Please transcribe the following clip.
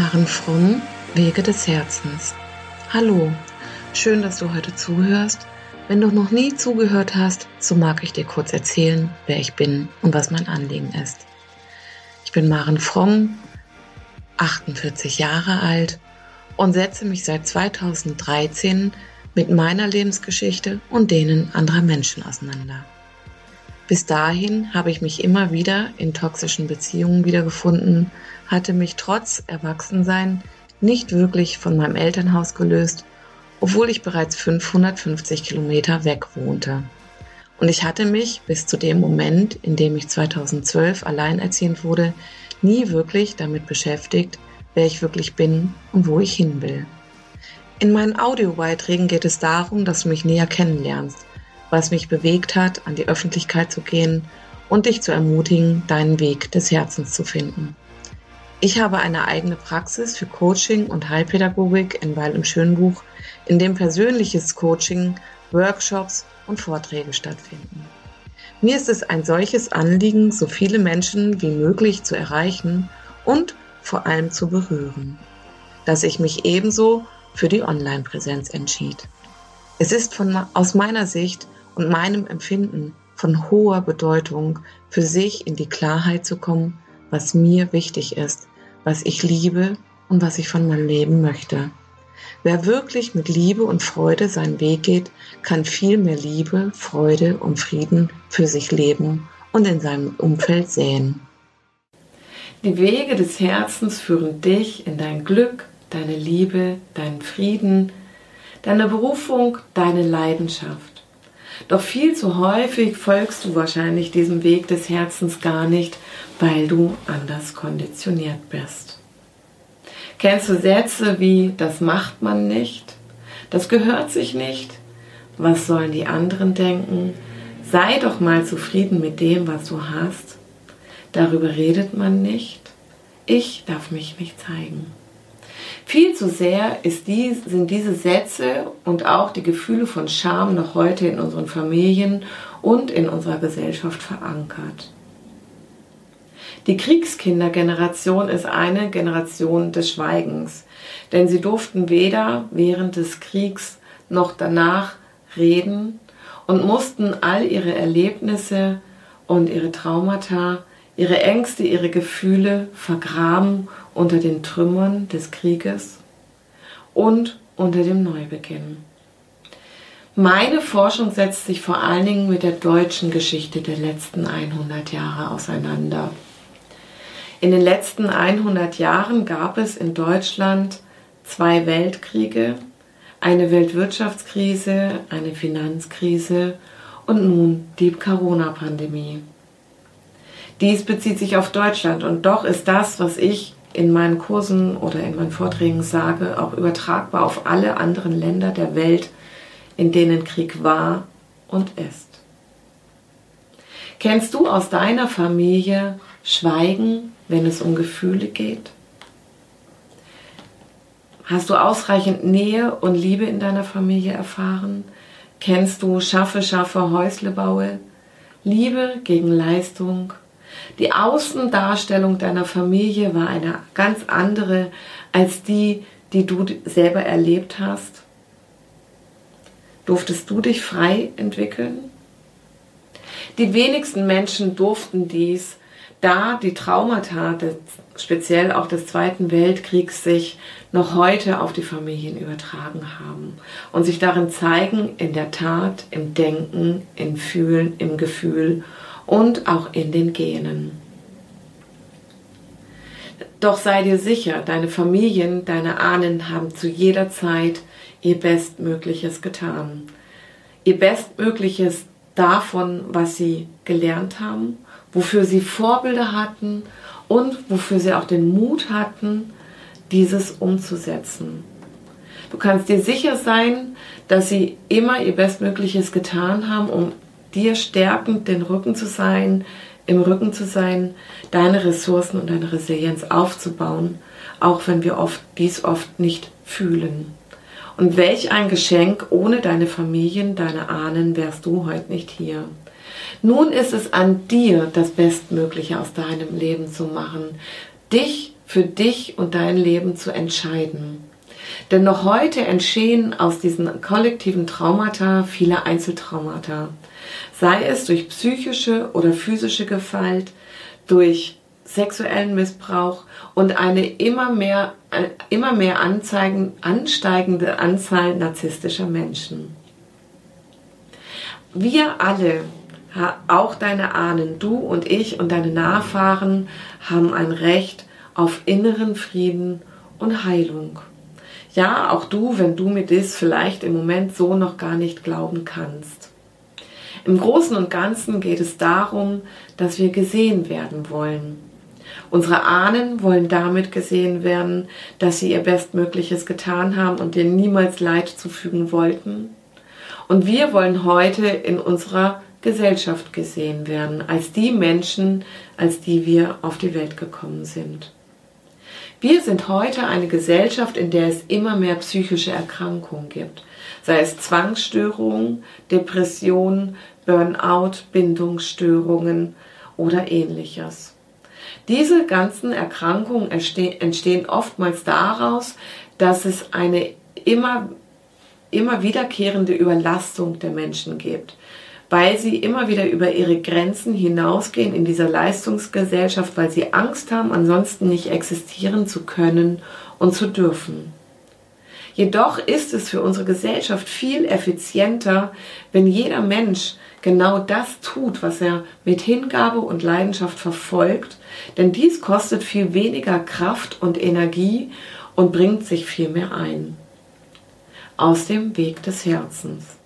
Maren Fromm, Wege des Herzens. Hallo, schön, dass du heute zuhörst. Wenn du noch nie zugehört hast, so mag ich dir kurz erzählen, wer ich bin und was mein Anliegen ist. Ich bin Maren Fromm, 48 Jahre alt und setze mich seit 2013 mit meiner Lebensgeschichte und denen anderer Menschen auseinander. Bis dahin habe ich mich immer wieder in toxischen Beziehungen wiedergefunden, hatte mich trotz Erwachsensein nicht wirklich von meinem Elternhaus gelöst, obwohl ich bereits 550 Kilometer weg wohnte. Und ich hatte mich bis zu dem Moment, in dem ich 2012 alleinerziehend wurde, nie wirklich damit beschäftigt, wer ich wirklich bin und wo ich hin will. In meinen Audiobeiträgen geht es darum, dass du mich näher kennenlernst, was mich bewegt hat, an die Öffentlichkeit zu gehen und dich zu ermutigen, deinen Weg des Herzens zu finden. Ich habe eine eigene Praxis für Coaching und Heilpädagogik in Weil im Schönbuch, in dem persönliches Coaching, Workshops und Vorträge stattfinden. Mir ist es ein solches Anliegen, so viele Menschen wie möglich zu erreichen und vor allem zu berühren, dass ich mich ebenso für die Online-Präsenz entschied. Es ist von, aus meiner Sicht und meinem Empfinden von hoher Bedeutung, für sich in die Klarheit zu kommen, was mir wichtig ist, was ich liebe und was ich von meinem Leben möchte. Wer wirklich mit Liebe und Freude seinen Weg geht, kann viel mehr Liebe, Freude und Frieden für sich leben und in seinem Umfeld sehen. Die Wege des Herzens führen dich in dein Glück, deine Liebe, deinen Frieden, deine Berufung, deine Leidenschaft. Doch viel zu häufig folgst du wahrscheinlich diesem Weg des Herzens gar nicht, weil du anders konditioniert bist. Kennst du Sätze wie das macht man nicht, das gehört sich nicht, was sollen die anderen denken, sei doch mal zufrieden mit dem, was du hast, darüber redet man nicht, ich darf mich nicht zeigen. Viel zu sehr die, sind diese Sätze und auch die Gefühle von Scham noch heute in unseren Familien und in unserer Gesellschaft verankert. Die Kriegskindergeneration ist eine Generation des Schweigens, denn sie durften weder während des Kriegs noch danach reden und mussten all ihre Erlebnisse und ihre Traumata, ihre Ängste, ihre Gefühle vergraben unter den Trümmern des Krieges und unter dem Neubeginn. Meine Forschung setzt sich vor allen Dingen mit der deutschen Geschichte der letzten 100 Jahre auseinander. In den letzten 100 Jahren gab es in Deutschland zwei Weltkriege, eine Weltwirtschaftskrise, eine Finanzkrise und nun die Corona-Pandemie. Dies bezieht sich auf Deutschland und doch ist das, was ich in meinen Kursen oder in meinen Vorträgen sage, auch übertragbar auf alle anderen Länder der Welt, in denen Krieg war und ist. Kennst du aus deiner Familie Schweigen, wenn es um Gefühle geht? Hast du ausreichend Nähe und Liebe in deiner Familie erfahren? Kennst du Schaffe, Schaffe, Häusle baue? Liebe gegen Leistung, die Außendarstellung deiner Familie war eine ganz andere als die, die du selber erlebt hast. Durftest du dich frei entwickeln? Die wenigsten Menschen durften dies, da die Traumata, speziell auch des Zweiten Weltkriegs, sich noch heute auf die Familien übertragen haben und sich darin zeigen, in der Tat, im Denken, im Fühlen, im Gefühl und auch in den Genen. Doch sei dir sicher, deine Familien, deine Ahnen haben zu jeder Zeit ihr Bestmögliches getan. Ihr Bestmögliches davon, was sie gelernt haben, wofür sie Vorbilder hatten und wofür sie auch den Mut hatten, dieses umzusetzen. Du kannst dir sicher sein, dass sie immer ihr Bestmögliches getan haben, um dir stärkend den Rücken zu sein, im Rücken zu sein, deine Ressourcen und deine Resilienz aufzubauen, auch wenn wir oft dies oft nicht fühlen. Und welch ein Geschenk, ohne deine Familien, deine Ahnen wärst du heute nicht hier. Nun ist es an dir, das Bestmögliche aus deinem Leben zu machen, dich für dich und dein Leben zu entscheiden. Denn noch heute entstehen aus diesen kollektiven Traumata viele Einzeltraumata. Sei es durch psychische oder physische Gewalt, durch sexuellen Missbrauch und eine immer mehr, äh, immer mehr anzeigen, ansteigende Anzahl narzisstischer Menschen. Wir alle, auch deine Ahnen, du und ich und deine Nachfahren haben ein Recht auf inneren Frieden und Heilung. Ja, auch du, wenn du mir das vielleicht im Moment so noch gar nicht glauben kannst. Im Großen und Ganzen geht es darum, dass wir gesehen werden wollen. Unsere Ahnen wollen damit gesehen werden, dass sie ihr Bestmögliches getan haben und dir niemals Leid zufügen wollten. Und wir wollen heute in unserer Gesellschaft gesehen werden, als die Menschen, als die wir auf die Welt gekommen sind. Wir sind heute eine Gesellschaft, in der es immer mehr psychische Erkrankungen gibt, sei es Zwangsstörungen, Depressionen, Burnout, Bindungsstörungen oder ähnliches. Diese ganzen Erkrankungen entstehen oftmals daraus, dass es eine immer, immer wiederkehrende Überlastung der Menschen gibt weil sie immer wieder über ihre Grenzen hinausgehen in dieser Leistungsgesellschaft, weil sie Angst haben, ansonsten nicht existieren zu können und zu dürfen. Jedoch ist es für unsere Gesellschaft viel effizienter, wenn jeder Mensch genau das tut, was er mit Hingabe und Leidenschaft verfolgt, denn dies kostet viel weniger Kraft und Energie und bringt sich viel mehr ein. Aus dem Weg des Herzens.